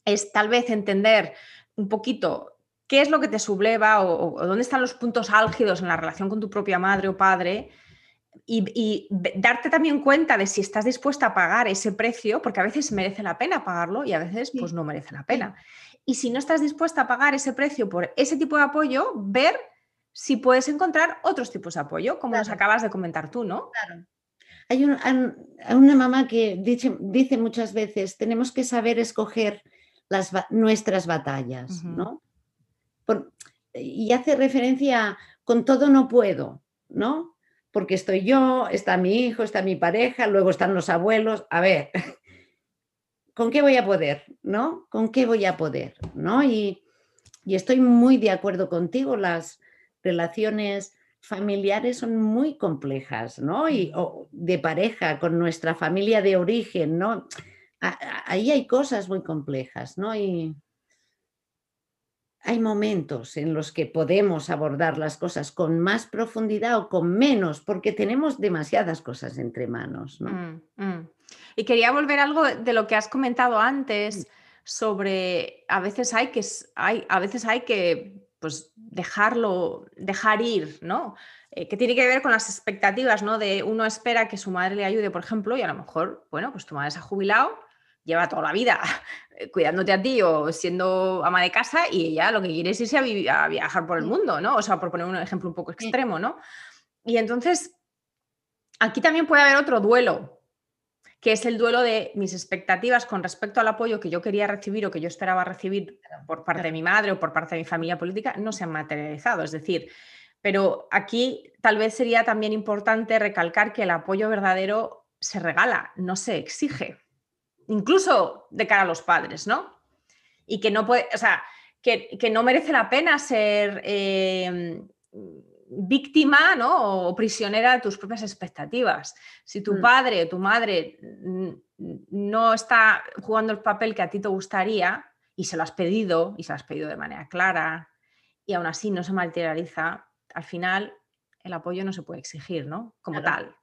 Es tal vez entender un poquito qué es lo que te subleva o, dónde están los puntos álgidos en la relación con tu propia madre o padre y, darte también cuenta de si estás dispuesta a pagar ese precio, porque a veces merece la pena pagarlo y a veces pues no merece la pena. Y si no estás dispuesta a pagar ese precio por ese tipo de apoyo, ver si puedes encontrar otros tipos de apoyo, como nos acabas de comentar tú, ¿no? Claro. Hay una mamá que dice, dice, muchas veces, tenemos que saber escoger las, nuestras batallas, ¿no? y hace referencia con todo no puedo, ¿no? Porque estoy yo, está mi hijo, está mi pareja, luego están los abuelos. A ver, <laughs> ¿con qué voy a poder? ¿No? ¿Con qué voy a poder? ¿No? Y, y estoy muy de acuerdo contigo, las relaciones familiares son muy complejas, ¿no? Y de pareja, con nuestra familia de origen, ¿no? Ahí hay cosas muy complejas, ¿no? Y, hay momentos en los que podemos abordar las cosas con más profundidad o con menos, porque tenemos demasiadas cosas entre manos. Mm, mm. Y quería volver a algo de lo que has comentado antes sobre a veces hay que, hay, a veces hay que pues, dejarlo, dejar ir, ¿no? Eh, que tiene que ver con las expectativas, ¿no? De uno espera que su madre le ayude, por ejemplo, y a lo mejor, bueno, pues tu madre se ha jubilado lleva toda la vida <laughs> cuidándote a ti o siendo ama de casa y ella lo que quiere es irse a, viajar por el mundo, ¿no? O sea, por poner un ejemplo un poco extremo, ¿no? Y entonces, aquí también puede haber otro duelo, que es el duelo de mis expectativas con respecto al apoyo que yo quería recibir o que yo esperaba recibir por parte de mi madre o por parte de mi familia política, no se han materializado. Es decir, pero aquí tal vez sería también importante recalcar que el apoyo verdadero se regala, no se exige incluso de cara a los padres, ¿no? Y que no puede, o sea, que, no merece la pena ser em, víctima ¿no? o prisionera de tus propias expectativas. Si tu mm. padre o tu madre no está jugando el papel que a ti te gustaría y se lo has pedido y se lo has pedido de manera clara y aún así no se materializa, al final el apoyo no se puede exigir, ¿no? Como tal.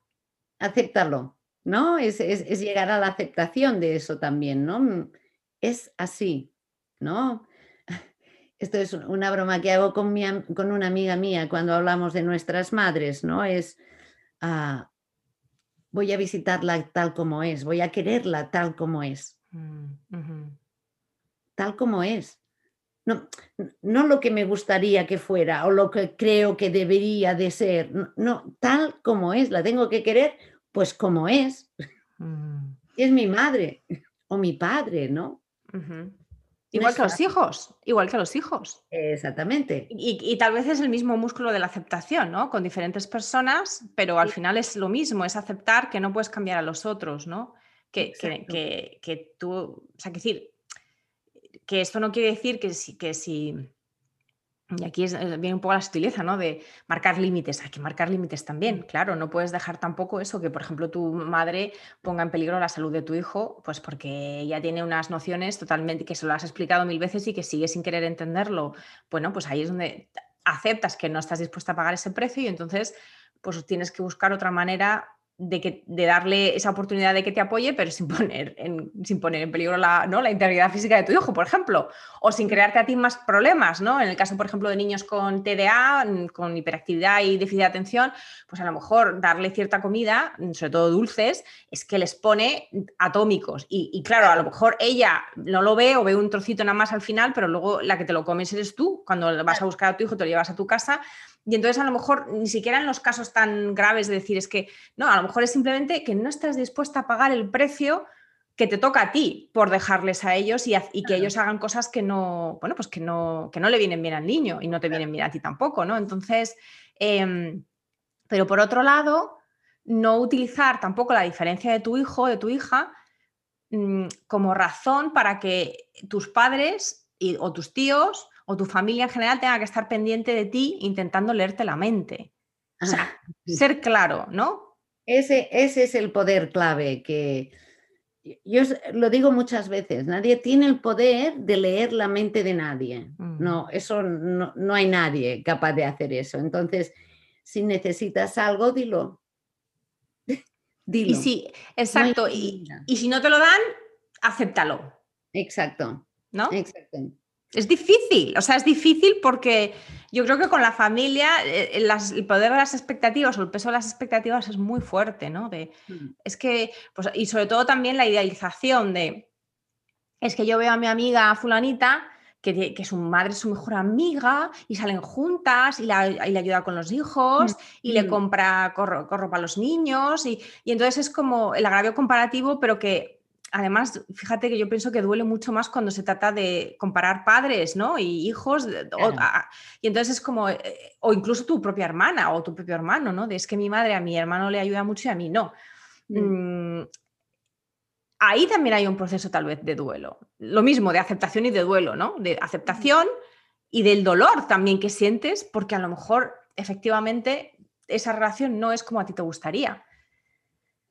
Aceptarlo. ¿No? Es, llegar a la aceptación de eso también, ¿no? Mm, es así, ¿no? <laughs> Esto es una broma que hago con, con una amiga mía cuando hablamos de nuestras madres, ¿no? Es, ah, voy a visitarla tal como es, voy a quererla tal como es. Mm, tal como es. No, no, lo que me gustaría que fuera o lo que creo que debería de ser, no, tal como es, la tengo que querer pues como es. Mm. Es mi madre o mi padre, ¿no? Igual que los hijos, igual que los hijos. Exactamente. Y, tal vez es el mismo músculo de la aceptación, ¿no? Con diferentes personas, pero al final es lo mismo, es aceptar que no puedes cambiar a los otros, ¿no? Que, que, que, tú, o sea, que decir, que esto no quiere decir que si, que si y aquí es, eh, viene un poco la sutileza, ¿no? De marcar límites. Hay que marcar límites también, claro. No puedes dejar tampoco eso, que por ejemplo tu madre ponga en peligro la salud de tu hijo, pues porque ella tiene unas nociones totalmente que se lo has explicado mil veces y que sigue sin querer entenderlo. Bueno, pues ahí es donde aceptas que no estás dispuesta a pagar ese precio y entonces pues tienes que buscar otra manera de, que, de darle esa oportunidad de que te apoye, pero sin <laughs> poner en, sin poner en peligro la, ¿no? la integridad física de tu hijo, por ejemplo, o sin crearte a ti más problemas, ¿no? En el caso, por ejemplo, de niños con TDA, con hiperactividad y déficit de atención, pues a lo mejor darle cierta comida, sobre todo dulces, es que les pone atómicos. Y, y claro, a lo mejor ella no lo ve o ve un trocito nada más al final, pero luego la que te lo comes eres tú. Cuando vas a buscar a tu hijo, te lo llevas a tu casa y entonces a lo mejor ni siquiera en los casos tan graves de decir es que, no, a lo mejor es simplemente que no estás dispuesta a pagar el precio que te toca a ti por dejarles a ellos y, que ellos hagan cosas que no, bueno, pues que no, que no le vienen bien al niño y no te vienen bien a ti tampoco, ¿no? Entonces, em, pero por otro lado, no utilizar tampoco la diferencia de tu hijo o de tu hija mm, como razón para que tus padres o tus tíos o tu familia en general tenga que estar pendiente de ti intentando leerte la mente. O sea, ser claro, ¿no? Ese, ese es el poder clave que, yo lo digo muchas veces, nadie tiene el poder de leer la mente de nadie. Mm. No, eso no, no, hay nadie capaz de hacer eso. Entonces, si necesitas algo, dilo. dilo. Y si, exacto, y, y, si no te lo dan, acéptalo. Exacto. ¿No? Exacto. Es difícil, o sea, es difícil porque yo creo que con la familia eh, eh, el poder de las expectativas o el peso de las expectativas es muy fuerte, ¿no? De, mm. Es que, pues, y sobre todo también la idealización de, es que yo veo a mi amiga fulanita que, que, su madre es su mejor amiga y salen juntas y, la, le ayuda con los hijos mm. y le mm. compra corro, ropa a los niños y, y entonces es como el agravio comparativo, pero que además, fíjate que yo pienso que duele mucho más cuando se trata de comparar padres, ¿no? Y hijos. y entonces es como, eh, o incluso tu propia hermana o tu propio hermano, ¿no? De es que mi madre a mi hermano le ayuda mucho y a mí no. Mm. Mm, ahí también hay un proceso tal vez de duelo. Lo mismo, de aceptación y de duelo, ¿no? De aceptación y del dolor también que sientes, porque a lo mejor efectivamente esa relación no es como a ti te gustaría.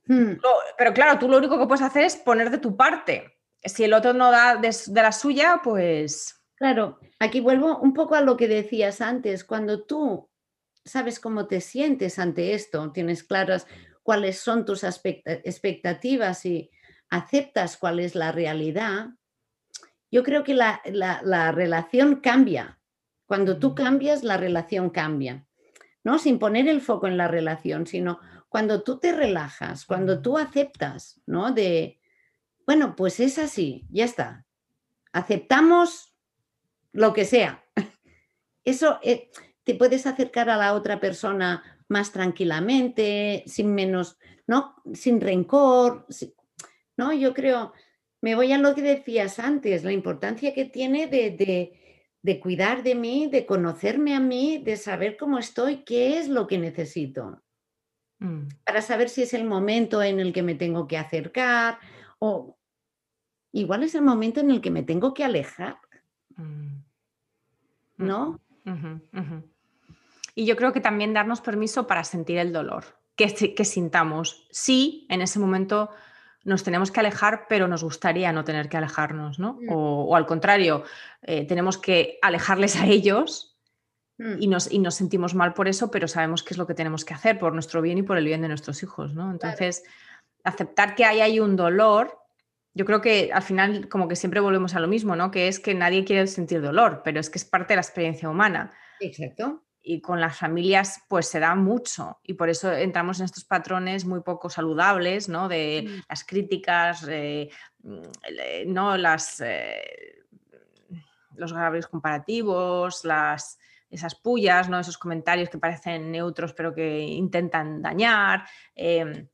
Hmm. pero claro, tú lo único que puedes hacer es poner de tu parte. Si el otro no da de, la suya, pues... Claro, aquí vuelvo un poco a lo que decías antes. Cuando tú sabes cómo te sientes ante esto, tienes claras cuáles son tus expectativas y aceptas cuál es la realidad, yo creo que la, la relación cambia. Cuando tú mm. cambias, la relación cambia. ¿no? Sin poner el foco en la relación, sino cuando tú te relajas, cuando tú aceptas, ¿no? De, bueno, pues es así, ya está. Aceptamos lo que sea. <laughs> Eso eh, te puedes acercar a la otra persona más tranquilamente, sin menos, ¿no? Sin rencor, ¿no? Yo creo, me voy a lo que decías antes, la importancia que tiene de, de cuidar de mí, de conocerme a mí, de saber cómo estoy, qué es lo que necesito. Mm. para saber si es el momento en el que me tengo que acercar o igual es el momento en el que me tengo que alejar. Mm. ¿No? Y yo creo que también darnos permiso para sentir el dolor, que, que sintamos. Sí, en ese momento nos tenemos que alejar, pero nos gustaría no tener que alejarnos, ¿no? Mm. O, al contrario, eh, tenemos que alejarles a ellos Mm. Y, nos, y nos sentimos mal por eso, pero sabemos qué es lo que tenemos que hacer por nuestro bien y por el bien de nuestros hijos, ¿no? Entonces, aceptar que hay ahí un dolor, yo creo que al final como que siempre volvemos a lo mismo, ¿no? Que es que nadie quiere sentir dolor, pero es que es parte de la experiencia humana. Exacto. Y con las familias pues se da mucho y por eso entramos en estos patrones muy poco saludables, ¿no? De mm. las críticas, mm, ¿no? Las... Eh, los graves comparativos, las, esas pullas, ¿no? esos comentarios que parecen neutros pero que intentan dañar. Em,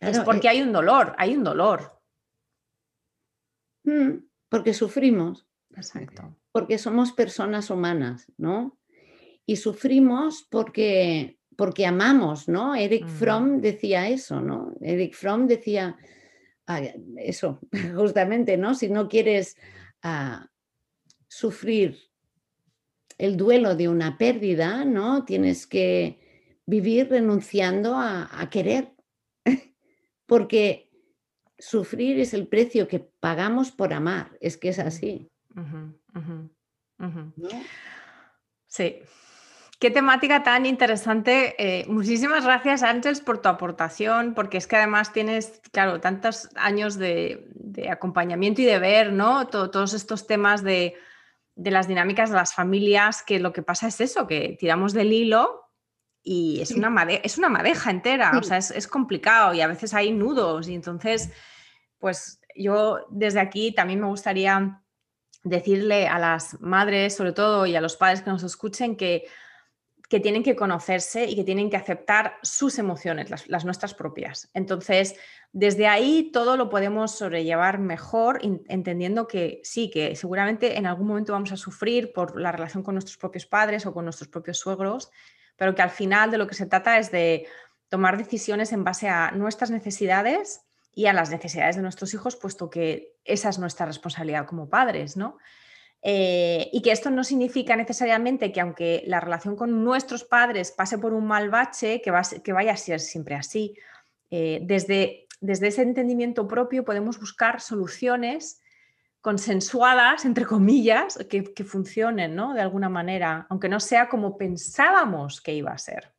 es porque eh hay un dolor, hay un dolor. Mm, porque sufrimos. Exacto. Porque somos personas humanas, ¿no? Y sufrimos porque, porque amamos, ¿no? Eric mm. Fromm decía eso, ¿no? Eric Fromm decía ah, eso, <laughs> justamente, ¿no? Si no quieres ah, sufrir el duelo de una pérdida, ¿no? Tienes que vivir renunciando a, querer, <laughs> porque sufrir es el precio que pagamos por amar, es que es así. Sí. Qué temática tan interesante. Eh, muchísimas gracias, Ángels, por tu aportación, porque es que además tienes, claro, tantos años de, acompañamiento y de ver, ¿no? todos estos temas de, de las dinámicas de las familias, que lo que pasa es eso, que tiramos del hilo y es, una, es una madeja entera, o sea, es, complicado y a veces hay nudos y entonces, pues yo desde aquí también me gustaría decirle a las madres, sobre todo, y a los padres que nos escuchen, que, que tienen que conocerse y que tienen que aceptar sus emociones, las, nuestras propias. Entonces, desde ahí todo lo podemos sobrellevar mejor, entendiendo que sí, que seguramente en algún momento vamos a sufrir por la relación con nuestros propios padres o con nuestros propios suegros, pero que al final de lo que se trata es de tomar decisiones en base a nuestras necesidades y a las necesidades de nuestros hijos, puesto que esa es nuestra responsabilidad como padres, ¿no? Eh, y que esto no significa necesariamente que aunque la relación con nuestros padres pase por un mal bache, que, que vaya a ser siempre así. Eh, desde ese entendimiento propio podemos buscar soluciones consensuadas, entre comillas, que, funcionen, ¿no? De alguna manera, aunque no sea como pensábamos que iba a ser.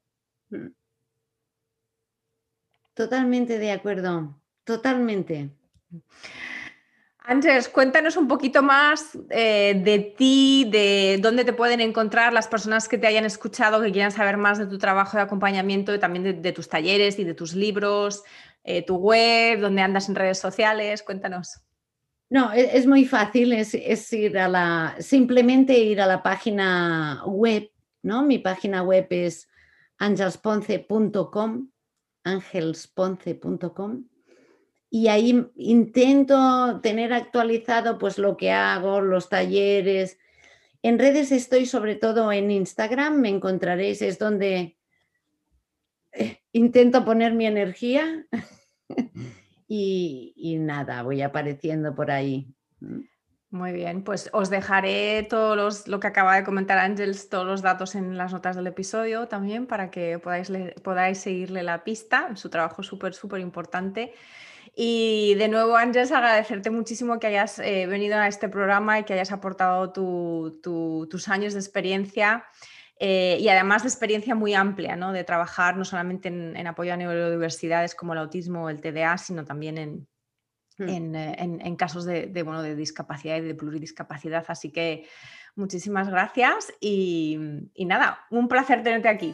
Mm. Totalmente de acuerdo, totalmente. Ángeles, cuéntanos un poquito más eh, de ti, de dónde te pueden encontrar las personas que te hayan escuchado, que quieran saber más de tu trabajo de acompañamiento y también de, tus talleres y de tus libros, eh, tu web, dónde andas en redes sociales. Cuéntanos. No, e, es, muy fácil, es, ir a la, simplemente ir a la página web, ¿no? Mi página web es angelsponce.com, angelsponce.com y ahí intento tener actualizado pues lo que hago, los talleres. En redes estoy sobre todo en Instagram, me encontraréis, es donde eh, intento poner mi energía <laughs> y, nada, voy apareciendo por ahí. Mm. Muy bien, pues os dejaré todos lo que acaba de comentar Ángels, todos los datos en las notas del episodio también para que podáis, podáis seguirle la pista. Su trabajo súper, súper importante. Y de nuevo, Ángeles, agradecerte muchísimo que hayas eh, venido a este programa y que hayas aportado tus años de experiencia eh, y además de experiencia muy amplia, ¿no? de trabajar no solamente en, apoyo a neurodiversidades como el autismo o el TDA, sino también en, hmm. eh, en, casos de, de, bueno, de discapacidad y de pluridiscapacidad. Así que muchísimas gracias y, y nada, un placer tenerte aquí.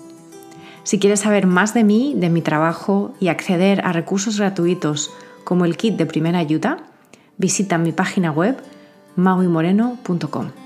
Si quieres saber más de mí, de mi trabajo y acceder a recursos gratuitos como el kit de primera ayuda, visita mi página web mauimoreno.com.